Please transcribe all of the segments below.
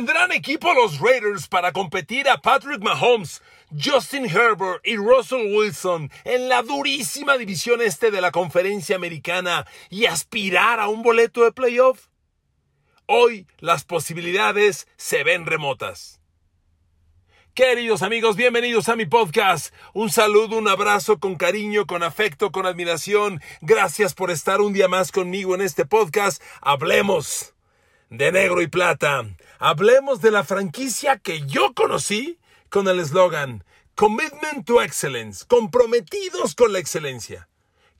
¿Tendrán equipo los Raiders para competir a Patrick Mahomes, Justin Herbert y Russell Wilson en la durísima división este de la conferencia americana y aspirar a un boleto de playoff? Hoy las posibilidades se ven remotas. Queridos amigos, bienvenidos a mi podcast. Un saludo, un abrazo con cariño, con afecto, con admiración. Gracias por estar un día más conmigo en este podcast. Hablemos de negro y plata. Hablemos de la franquicia que yo conocí con el eslogan Commitment to Excellence, comprometidos con la excelencia.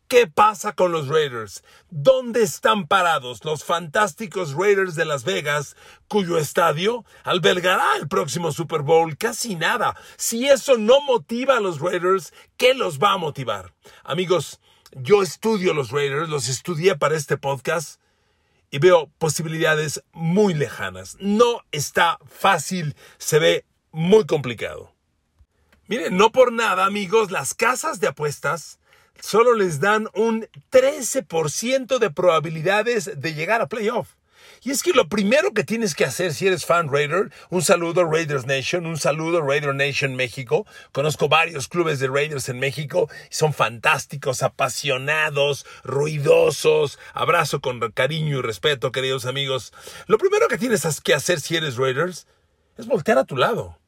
¿Qué pasa con los Raiders? ¿Dónde están parados los fantásticos Raiders de Las Vegas, cuyo estadio albergará el próximo Super Bowl? Casi nada. Si eso no motiva a los Raiders, ¿qué los va a motivar? Amigos, yo estudio los Raiders, los estudié para este podcast y veo posibilidades muy lejanas. No está fácil, se ve muy complicado. Miren, no por nada, amigos, las casas de apuestas solo les dan un 13% de probabilidades de llegar a playoff. Y es que lo primero que tienes que hacer si eres fan Raider, un saludo Raiders Nation, un saludo Raider Nation México. Conozco varios clubes de Raiders en México y son fantásticos, apasionados, ruidosos. Abrazo con cariño y respeto, queridos amigos. Lo primero que tienes que hacer si eres Raiders es voltear a tu lado.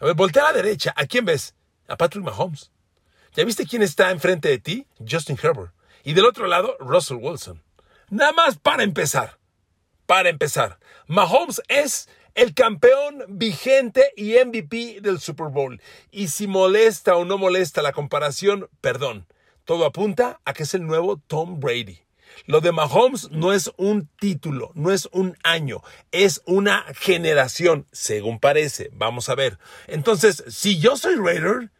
A ver, voltea a la derecha. ¿A quién ves? A Patrick Mahomes. ¿Ya viste quién está enfrente de ti? Justin Herbert. Y del otro lado, Russell Wilson. Nada más para empezar. Para empezar, Mahomes es el campeón vigente y MVP del Super Bowl. Y si molesta o no molesta la comparación, perdón. Todo apunta a que es el nuevo Tom Brady. Lo de Mahomes no es un título, no es un año, es una generación, según parece. Vamos a ver. Entonces, si yo soy Raider,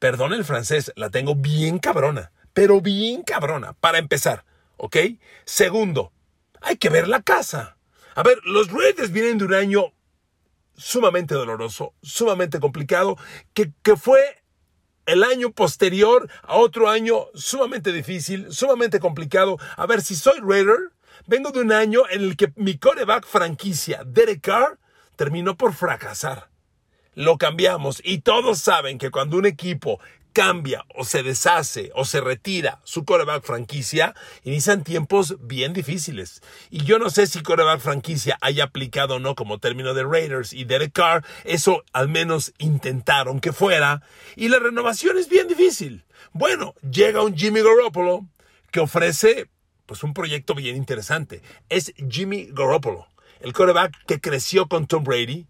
perdón el francés, la tengo bien cabrona, pero bien cabrona, para empezar, ¿ok? Segundo, hay que ver la casa. A ver, los Raiders vienen de un año sumamente doloroso, sumamente complicado, que, que fue el año posterior a otro año sumamente difícil, sumamente complicado. A ver, si soy Raider, vengo de un año en el que mi coreback franquicia, Derek Carr, terminó por fracasar. Lo cambiamos y todos saben que cuando un equipo cambia o se deshace o se retira su coreback franquicia, inician tiempos bien difíciles. Y yo no sé si coreback franquicia haya aplicado o no como término de Raiders y Derek Carr, eso al menos intentaron que fuera. Y la renovación es bien difícil. Bueno, llega un Jimmy Garoppolo que ofrece pues un proyecto bien interesante. Es Jimmy Garoppolo, el coreback que creció con Tom Brady,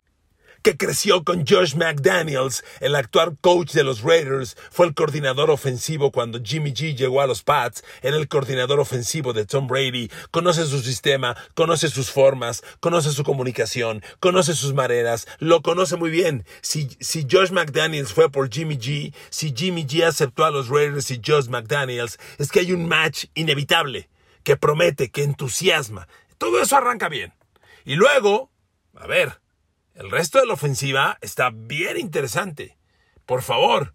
que creció con Josh McDaniels, el actual coach de los Raiders, fue el coordinador ofensivo cuando Jimmy G llegó a los Pats, era el coordinador ofensivo de Tom Brady, conoce su sistema, conoce sus formas, conoce su comunicación, conoce sus maneras, lo conoce muy bien. Si, si Josh McDaniels fue por Jimmy G, si Jimmy G aceptó a los Raiders y Josh McDaniels, es que hay un match inevitable, que promete, que entusiasma. Todo eso arranca bien. Y luego, a ver, el resto de la ofensiva está bien interesante. Por favor,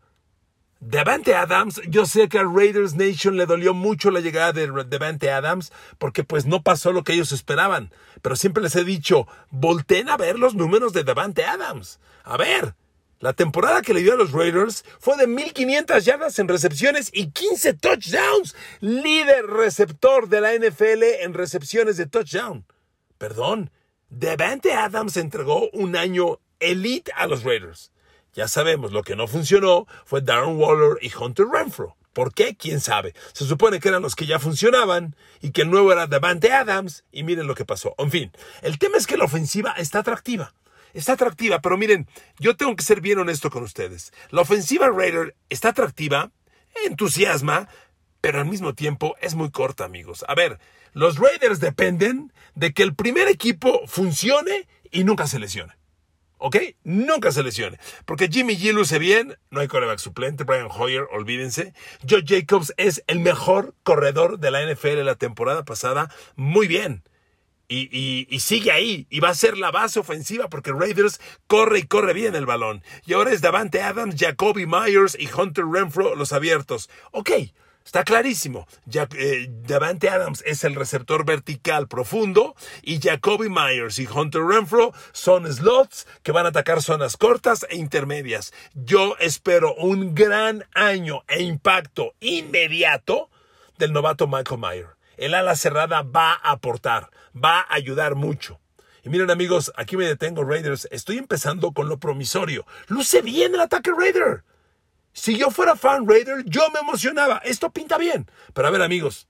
Devante Adams, yo sé que a Raiders Nation le dolió mucho la llegada de Devante Adams porque pues no pasó lo que ellos esperaban. Pero siempre les he dicho, volten a ver los números de Devante Adams. A ver, la temporada que le dio a los Raiders fue de 1500 yardas en recepciones y 15 touchdowns. Líder receptor de la NFL en recepciones de touchdown. Perdón, Devante Adams entregó un año elite a los Raiders. Ya sabemos, lo que no funcionó fue Darren Waller y Hunter Renfro. ¿Por qué? ¿Quién sabe? Se supone que eran los que ya funcionaban y que el nuevo era Devante Adams y miren lo que pasó. En fin, el tema es que la ofensiva está atractiva. Está atractiva, pero miren, yo tengo que ser bien honesto con ustedes. La ofensiva Raider está atractiva, entusiasma, pero al mismo tiempo es muy corta, amigos. A ver, los Raiders dependen de que el primer equipo funcione y nunca se lesione. ¿Ok? Nunca se lesione. Porque Jimmy G luce bien, no hay coreback suplente, Brian Hoyer, olvídense. Joe Jacobs es el mejor corredor de la NFL la temporada pasada, muy bien. Y, sigue ahí, y va a ser la base ofensiva porque Raiders corre y corre bien el balón. Y ahora es Davante Adams, Jacoby Myers y Hunter Renfro los abiertos. Ok, Está clarísimo. Ya, eh, Davante Adams es el receptor vertical profundo y Jacoby Myers y Hunter Renfro son slots que van a atacar zonas cortas e intermedias. Yo espero un gran año e impacto inmediato del novato Michael Myers. El ala cerrada va a aportar, va a ayudar mucho. Y miren amigos, aquí me detengo Raiders. Estoy empezando con lo promisorio. Luce bien el ataque Raider. Si yo fuera fan Raider, yo me emocionaba. Esto pinta bien. Pero a ver, amigos,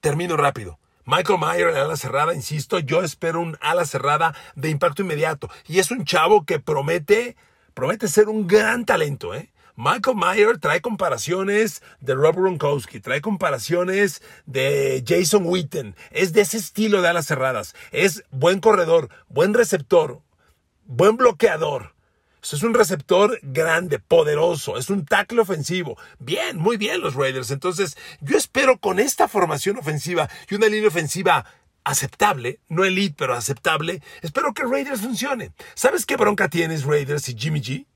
termino rápido. Michael Mayer en ala cerrada, insisto, yo espero un ala cerrada de impacto inmediato. Y es un chavo que promete, promete ser un gran talento, ¿eh? Michael Mayer trae comparaciones de Rob Gronkowski, trae comparaciones de Jason Witten. Es de ese estilo de alas cerradas. Es buen corredor, buen receptor, buen bloqueador. Es un receptor grande, poderoso, es un tackle ofensivo. Bien, muy bien los Raiders. Entonces, yo espero con esta formación ofensiva y una línea ofensiva aceptable, no elite, pero aceptable, espero que Raiders funcione. ¿Sabes qué bronca tienes Raiders y Jimmy G?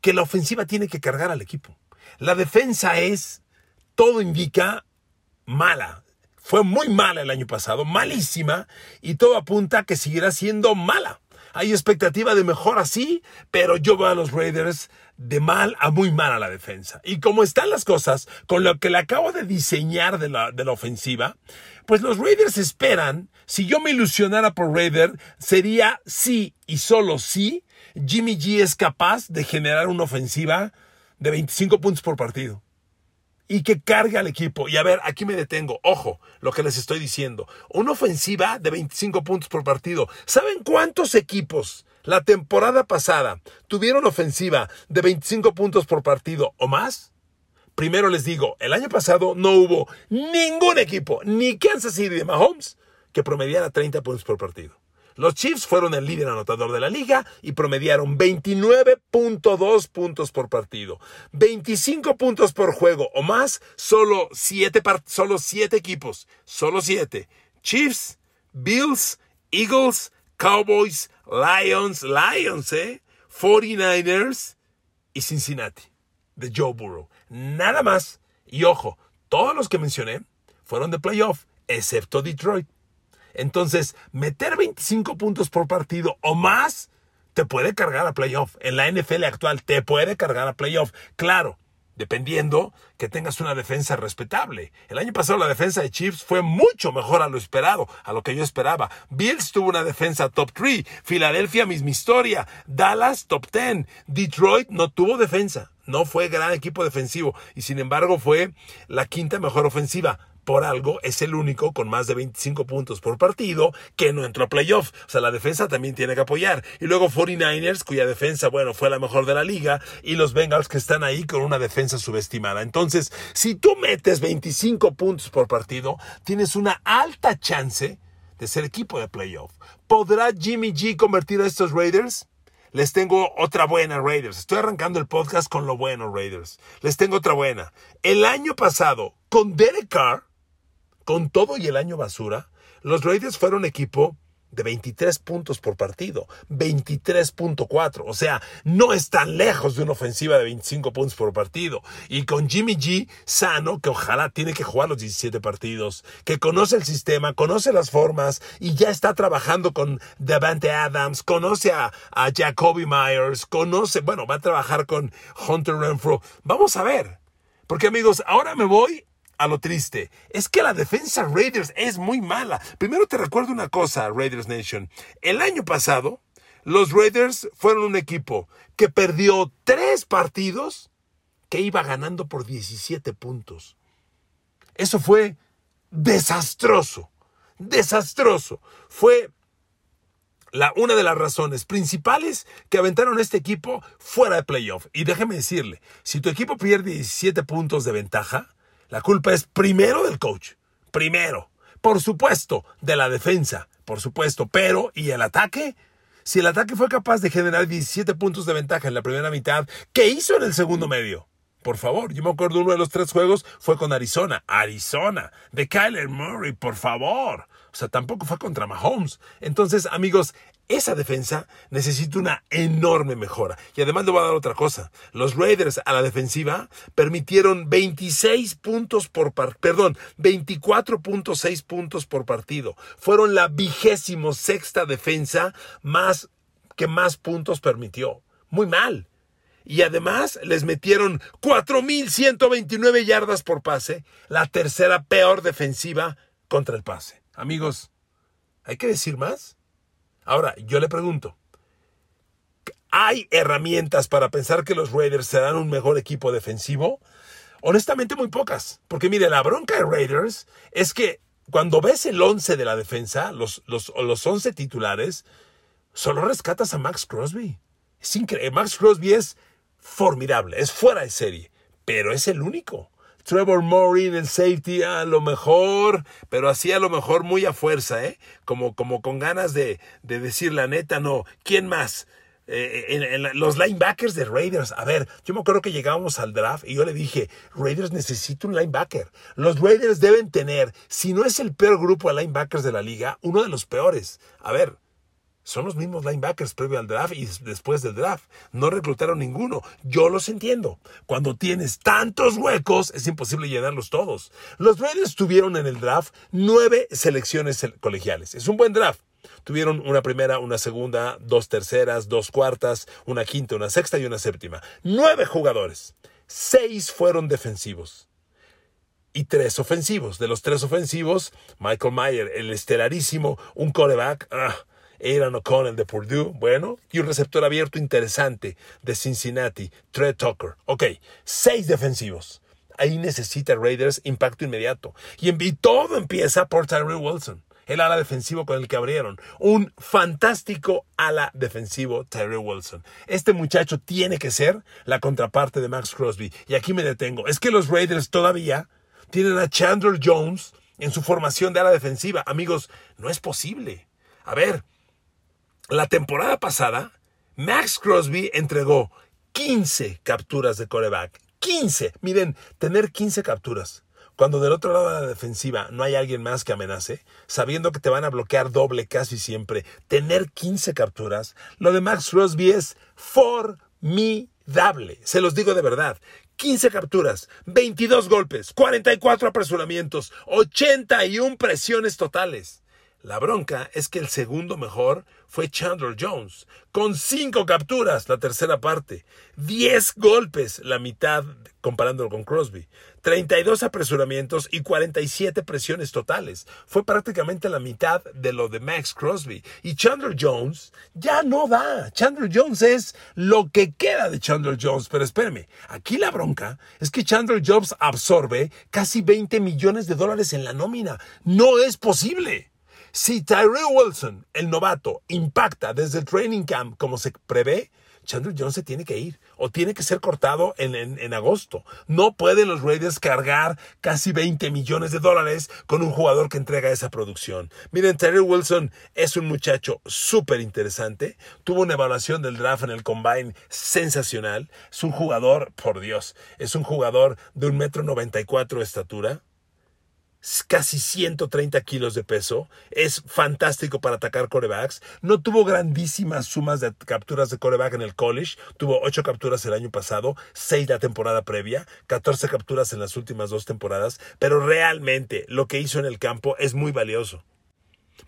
Que la ofensiva tiene que cargar al equipo. La defensa es, todo indica, mala. Fue muy mala el año pasado, malísima, y todo apunta a que seguirá siendo mala. Hay expectativa de mejor así, pero yo veo a los Raiders de mal a muy mal a la defensa. Y como están las cosas, con lo que le acabo de diseñar de la, de la ofensiva, pues los Raiders esperan, si yo me ilusionara por Raider, sería sí y solo sí, Jimmy G es capaz de generar una ofensiva de 25 puntos por partido y que cargue al equipo. Y a ver, aquí me detengo. Ojo, lo que les estoy diciendo. Una ofensiva de 25 puntos por partido. ¿Saben cuántos equipos la temporada pasada tuvieron ofensiva de 25 puntos por partido o más? Primero les digo, el año pasado no hubo ningún equipo, ni Kansas City de Mahomes, que promediara 30 puntos por partido. Los Chiefs fueron el líder anotador de la liga y promediaron 29.2 puntos por partido. 25 puntos por juego o más, solo 7 solo equipos. Solo 7. Chiefs, Bills, Eagles, Cowboys, Lions, Lions, ¿eh? 49ers y Cincinnati, de Joe Burrow. Nada más. Y ojo, todos los que mencioné fueron de playoff, excepto Detroit. Entonces, meter 25 puntos por partido o más te puede cargar a playoff. En la NFL actual te puede cargar a playoff. Claro, dependiendo que tengas una defensa respetable. El año pasado la defensa de Chiefs fue mucho mejor a lo esperado, a lo que yo esperaba. Bills tuvo una defensa top 3, Filadelfia misma historia, Dallas top 10, Detroit no tuvo defensa, no fue gran equipo defensivo y sin embargo fue la quinta mejor ofensiva por algo es el único con más de 25 puntos por partido que no entró a playoff. O sea, la defensa también tiene que apoyar. Y luego 49ers, cuya defensa, bueno, fue la mejor de la liga, y los Bengals que están ahí con una defensa subestimada. Entonces, si tú metes 25 puntos por partido, tienes una alta chance de ser equipo de playoff. ¿Podrá Jimmy G convertir a estos Raiders? Les tengo otra buena, Raiders. Estoy arrancando el podcast con lo bueno, Raiders. Les tengo otra buena. El año pasado, con Derek Carr, con todo y el año basura, los Raiders fueron equipo de 23 puntos por partido, 23.4, o sea, no están lejos de una ofensiva de 25 puntos por partido. Y con Jimmy G sano, que ojalá tiene que jugar los 17 partidos, que conoce el sistema, conoce las formas y ya está trabajando con Devante Adams, conoce a, a Jacoby Myers, conoce, bueno, va a trabajar con Hunter Renfro. Vamos a ver. Porque amigos, ahora me voy a lo triste. Es que la defensa Raiders es muy mala. Primero te recuerdo una cosa, Raiders Nation. El año pasado, los Raiders fueron un equipo que perdió tres partidos que iba ganando por 17 puntos. Eso fue desastroso. Desastroso. Fue la, una de las razones principales que aventaron este equipo fuera de playoff. Y déjeme decirle, si tu equipo pierde 17 puntos de ventaja, la culpa es primero del coach. Primero. Por supuesto, de la defensa. Por supuesto. Pero, ¿y el ataque? Si el ataque fue capaz de generar 17 puntos de ventaja en la primera mitad, ¿qué hizo en el segundo medio? Por favor, yo me acuerdo uno de los tres juegos fue con Arizona. Arizona. De Kyler Murray, por favor. O sea, tampoco fue contra Mahomes. Entonces, amigos, esa defensa necesita una enorme mejora. Y además le voy a dar otra cosa. Los Raiders a la defensiva permitieron 26 puntos por perdón, 24.6 puntos por partido. Fueron la vigésimo sexta defensa más que más puntos permitió. Muy mal. Y además les metieron 4.129 yardas por pase, la tercera peor defensiva contra el pase. Amigos, ¿hay que decir más? Ahora, yo le pregunto, ¿hay herramientas para pensar que los Raiders serán un mejor equipo defensivo? Honestamente, muy pocas. Porque mire, la bronca de Raiders es que cuando ves el 11 de la defensa, los, los, los 11 titulares, solo rescatas a Max Crosby. Es increíble. Max Crosby es formidable, es fuera de serie, pero es el único. Trevor Morin, el safety, a lo mejor, pero así a lo mejor muy a fuerza, ¿eh? Como, como con ganas de, de decir la neta, no. ¿Quién más? Eh, en, los linebackers de Raiders. A ver, yo me acuerdo que llegábamos al draft y yo le dije, Raiders necesita un linebacker. Los Raiders deben tener, si no es el peor grupo de linebackers de la liga, uno de los peores. A ver, son los mismos linebackers previo al draft y después del draft. No reclutaron ninguno. Yo los entiendo. Cuando tienes tantos huecos, es imposible llenarlos todos. Los Raiders tuvieron en el draft nueve selecciones colegiales. Es un buen draft. Tuvieron una primera, una segunda, dos terceras, dos cuartas, una quinta, una sexta y una séptima. Nueve jugadores. Seis fueron defensivos y tres ofensivos. De los tres ofensivos, Michael Mayer, el estelarísimo, un coreback. Ah, Aaron O'Connell de Purdue, bueno, y un receptor abierto interesante de Cincinnati, Trey Tucker. Ok, seis defensivos. Ahí necesita Raiders impacto inmediato. Y, y todo empieza por Tyree Wilson, el ala defensivo con el que abrieron. Un fantástico ala defensivo, Tyree Wilson. Este muchacho tiene que ser la contraparte de Max Crosby. Y aquí me detengo. Es que los Raiders todavía tienen a Chandler Jones en su formación de ala defensiva. Amigos, no es posible. A ver, la temporada pasada, Max Crosby entregó 15 capturas de coreback. 15. Miren, tener 15 capturas. Cuando del otro lado de la defensiva no hay alguien más que amenace, sabiendo que te van a bloquear doble casi siempre, tener 15 capturas, lo de Max Crosby es formidable. Se los digo de verdad. 15 capturas, 22 golpes, 44 apresuramientos, 81 presiones totales. La bronca es que el segundo mejor fue Chandler Jones, con cinco capturas, la tercera parte, 10 golpes, la mitad comparándolo con Crosby, 32 apresuramientos y 47 presiones totales. Fue prácticamente la mitad de lo de Max Crosby. Y Chandler Jones ya no da. Chandler Jones es lo que queda de Chandler Jones. Pero espérame, aquí la bronca es que Chandler Jones absorbe casi 20 millones de dólares en la nómina. No es posible. Si Tyree Wilson, el novato, impacta desde el training camp como se prevé, Chandler Jones se tiene que ir o tiene que ser cortado en, en, agosto. No pueden los Raiders cargar casi 20 millones de dólares con un jugador que entrega esa producción. Miren, Tyree Wilson es un muchacho súper interesante. Tuvo una evaluación del draft en el combine sensacional. Es un jugador, por Dios, es un jugador de un metro 94 de estatura casi 130 kilos de peso, es fantástico para atacar corebacks, no tuvo grandísimas sumas de capturas de coreback en el college, tuvo 8 capturas el año pasado, 6 la temporada previa, 14 capturas en las últimas dos temporadas, pero realmente lo que hizo en el campo es muy valioso.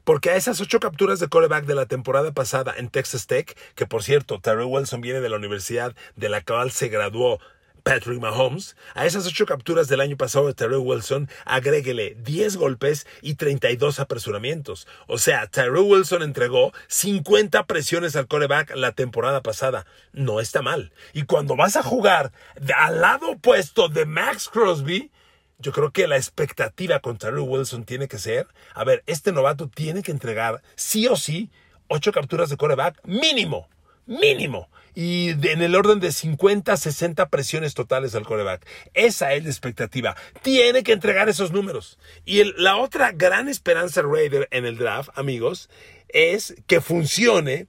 Porque a esas ocho capturas de coreback de la temporada pasada en Texas Tech, que por cierto, Terry Wilson viene de la universidad de la cual se graduó Patrick Mahomes, a esas ocho capturas del año pasado de Tyrell Wilson, agréguele 10 golpes y 32 apresuramientos. O sea, Tyrell Wilson entregó 50 presiones al coreback la temporada pasada. No está mal. Y cuando vas a jugar al lado opuesto de Max Crosby, yo creo que la expectativa con Tyrell Wilson tiene que ser, a ver, este novato tiene que entregar sí o sí ocho capturas de coreback mínimo mínimo. Y en el orden de 50, 60 presiones totales al coreback. Esa es la expectativa. Tiene que entregar esos números. Y la otra gran esperanza Raider en el draft, amigos, es que funcione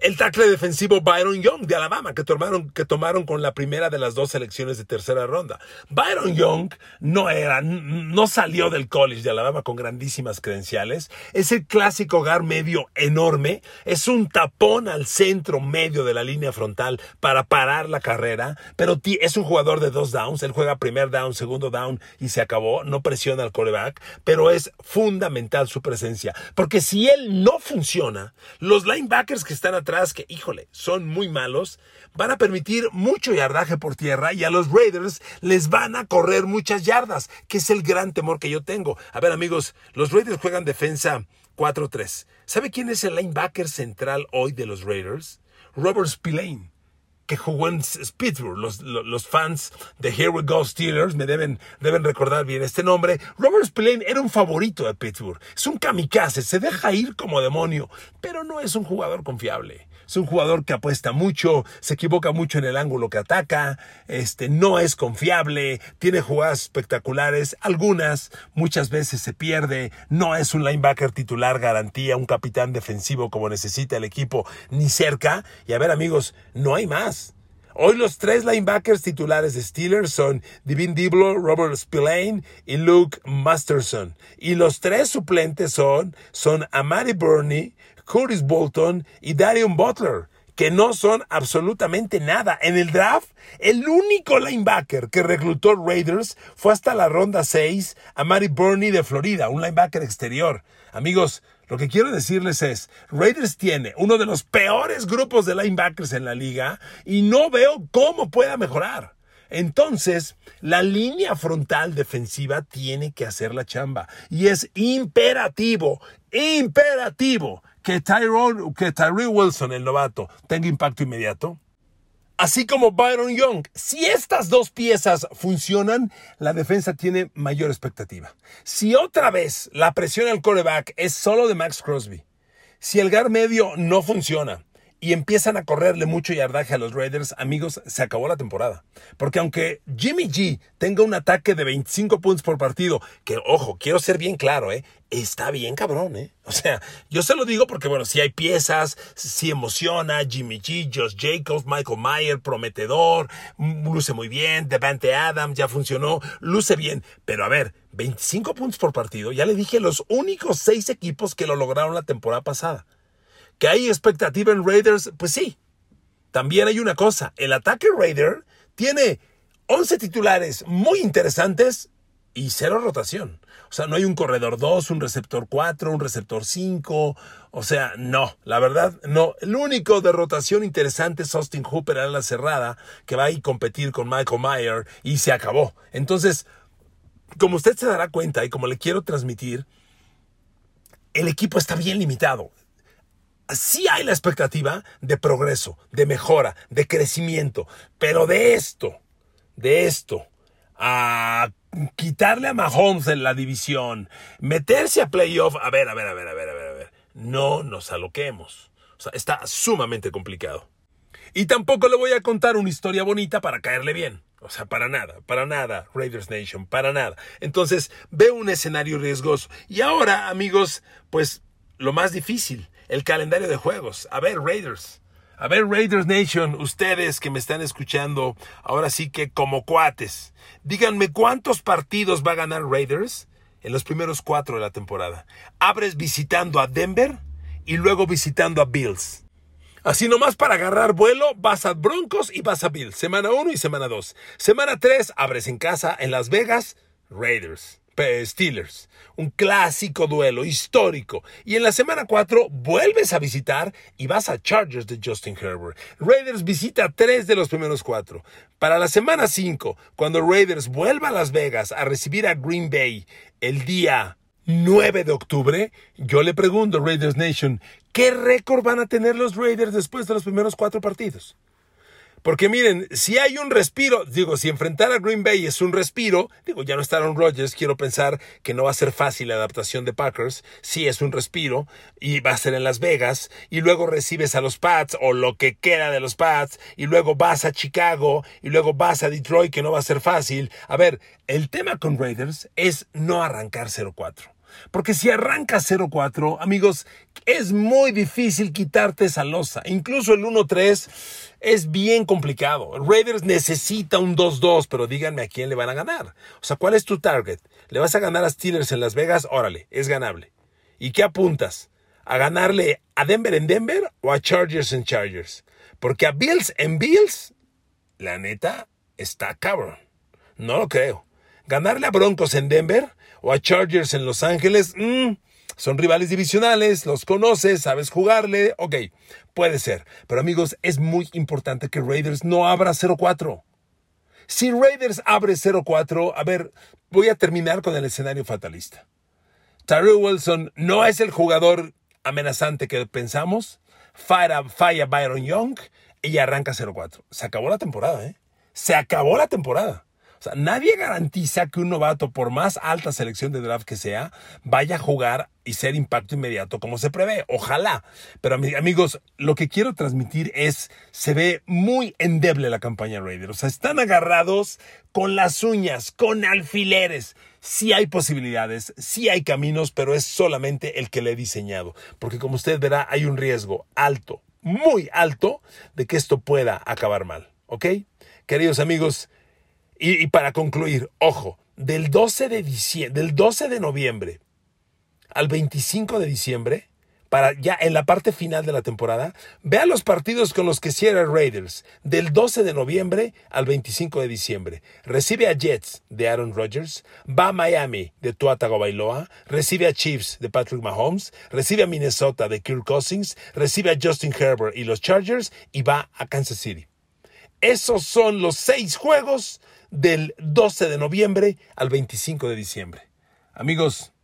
El tackle defensivo Byron Young de Alabama, que tomaron, que tomaron con la primera de las dos selecciones de tercera ronda. Byron Young no era, no salió del college de Alabama con grandísimas credenciales. Es el clásico hogar medio enorme. Es un tapón al centro medio de la línea frontal para parar la carrera. Pero es un jugador de dos downs. Él juega primer down, segundo down y se acabó. No presiona al coreback. Pero es fundamental su presencia. Porque si él no funciona, los linebackers que están atrás que, híjole, son muy malos, van a permitir mucho yardaje por tierra y a los Raiders les van a correr muchas yardas, que es el gran temor que yo tengo. A ver amigos, los Raiders juegan defensa 4-3. ¿Sabe quién es el linebacker central hoy de los Raiders? Robert Spillane que jugó en Pittsburgh. Los, los, fans de Here We Go Steelers me deben, deben recordar bien este nombre. Robert Spillane era un favorito de Pittsburgh. Es un kamikaze, se deja ir como demonio, pero no es un jugador confiable. Es un jugador que apuesta mucho, se equivoca mucho en el ángulo que ataca, este, no es confiable, tiene jugadas espectaculares, algunas, muchas veces se pierde, no es un linebacker titular garantía, un capitán defensivo como necesita el equipo, ni cerca. Y a ver amigos, no hay más. Hoy los tres linebackers titulares de Steelers son Divin Diblo, Robert Spillane y Luke Masterson. Y los tres suplentes son, son Amari Burney, Curtis Bolton y Darion Butler, que no son absolutamente nada. En el draft, el único linebacker que reclutó Raiders fue hasta la ronda 6 a Mary Burney de Florida, un linebacker exterior. Amigos, lo que quiero decirles es, Raiders tiene uno de los peores grupos de linebackers en la liga y no veo cómo pueda mejorar. Entonces, la línea frontal defensiva tiene que hacer la chamba. Y es imperativo, imperativo que Tyrone, que Tyree Wilson, el novato, tenga impacto inmediato. Así como Byron Young. Si estas dos piezas funcionan, la defensa tiene mayor expectativa. Si otra vez la presión al coreback es solo de Max Crosby, si el gar medio no funciona, y empiezan a correrle mucho yardaje a los Raiders, amigos, se acabó la temporada. Porque aunque Jimmy G tenga un ataque de 25 puntos por partido, que ojo, quiero ser bien claro, ¿eh? Está bien cabrón, ¿eh? O sea, yo se lo digo porque, bueno, si hay piezas, si emociona, Jimmy G, Josh Jacobs, Michael Mayer, prometedor, luce muy bien, Devante Adams ya funcionó, luce bien. Pero a ver, 25 puntos por partido, ya le dije los únicos seis equipos que lo lograron la temporada pasada. ¿Que hay expectativa en Raiders? Pues sí. También hay una cosa, el ataque Raider tiene 11 titulares muy interesantes y cero rotación. O sea, no hay un corredor 2, un receptor 4, un receptor 5. O sea, no, la verdad, no. El único de rotación interesante es Austin Hooper a la cerrada, que va a ir a competir con Michael Mayer y se acabó. Entonces, como usted se dará cuenta y como le quiero transmitir, el equipo está bien limitado sí hay la expectativa de progreso, de mejora, de crecimiento, pero de esto, de esto, a quitarle a Mahomes en la división, meterse a playoff, a ver, a ver, a ver, a ver, a ver, a ver, no nos aloquemos. O sea, está sumamente complicado. Y tampoco le voy a contar una historia bonita para caerle bien. O sea, para nada, para nada, Raiders Nation, para nada. Entonces, veo un escenario riesgoso. Y ahora, amigos, pues lo más difícil, el calendario de juegos. A ver, Raiders. A ver, Raiders Nation, ustedes que me están escuchando, ahora sí que como cuates, díganme cuántos partidos va a ganar Raiders en los primeros cuatro de la temporada. Abres visitando a Denver y luego visitando a Bills. Así nomás para agarrar vuelo, vas a Broncos y vas a Bills. Semana 1 y semana 2. Semana 3, abres en casa en Las Vegas, Raiders. Steelers. Un clásico duelo histórico. Y en la semana 4 vuelves a visitar y vas a Chargers de Justin Herbert. Raiders visita tres de los primeros cuatro. Para la semana 5, cuando Raiders vuelva a Las Vegas a recibir a Green Bay el día 9 de octubre, yo le pregunto, Raiders Nation, ¿qué récord van a tener los Raiders después de los primeros cuatro partidos? Porque miren, si hay un respiro, digo, si enfrentar a Green Bay es un respiro, digo, ya no está Aaron Rodgers, quiero pensar que no va a ser fácil la adaptación de Packers, sí es un respiro, y va a ser en Las Vegas, y luego recibes a los Pats, o lo que queda de los Pats, y luego vas a Chicago, y luego vas a Detroit, que no va a ser fácil. A ver, el tema con Raiders es no arrancar 0-4. Porque si arranca 0-4, amigos, es muy difícil quitarte esa losa. Incluso el 1-3 es bien complicado. Raiders necesita un 2-2, pero díganme a quién le van a ganar. O sea, ¿cuál es tu target? ¿Le vas a ganar a Steelers en Las Vegas? Órale, es ganable. ¿Y qué apuntas? ¿A ganarle a Denver en Denver o a Chargers en Chargers? Porque a Bills en Bills, la neta, está cabrón. No lo creo. Ganarle a Broncos en Denver o a Chargers en Los Ángeles, mmm, son rivales divisionales, los conoces, sabes jugarle, ok, puede ser. Pero amigos, es muy importante que Raiders no abra 0-4. Si Raiders abre 0-4, a ver, voy a terminar con el escenario fatalista. Tyrell Wilson no es el jugador amenazante que pensamos. Falla, falla Byron Young y arranca 0-4. Se acabó la temporada, ¿eh? Se acabó la temporada. O sea, nadie garantiza que un novato, por más alta selección de draft que sea, vaya a jugar y ser impacto inmediato como se prevé. Ojalá. Pero amigos, lo que quiero transmitir es, se ve muy endeble la campaña Raiders. O sea, están agarrados con las uñas, con alfileres. Sí hay posibilidades, sí hay caminos, pero es solamente el que le he diseñado. Porque como usted verá, hay un riesgo alto, muy alto, de que esto pueda acabar mal. ¿Ok? Queridos amigos, y, para concluir, ojo, del 12 de del 12 de noviembre al 25 de diciembre, para ya en la parte final de la temporada, vea los partidos con los que cierra Raiders del 12 de noviembre al 25 de diciembre. Recibe a Jets de Aaron Rodgers, va a Miami de Tua Tagovailoa, recibe a Chiefs de Patrick Mahomes, recibe a Minnesota de Kirk Cousins, recibe a Justin Herbert y los Chargers y va a Kansas City. Esos son los seis juegos del 12 de noviembre al 25 de diciembre. Amigos,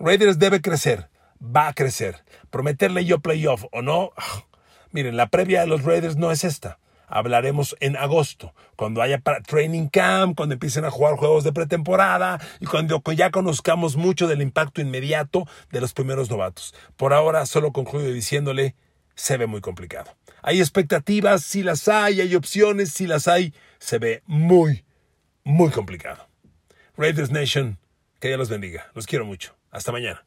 Raiders debe crecer, va a crecer. Prometerle yo playoff o no, miren, la previa de los Raiders no es esta. Hablaremos en agosto, cuando haya training camp, cuando empiecen a jugar juegos de pretemporada y cuando ya conozcamos mucho del impacto inmediato de los primeros novatos. Por ahora solo concluyo diciéndole, se ve muy complicado. Hay expectativas, si las hay, hay opciones, si las hay, se ve muy, muy complicado. Raiders Nation, que Dios los bendiga. Los quiero mucho. Hasta mañana.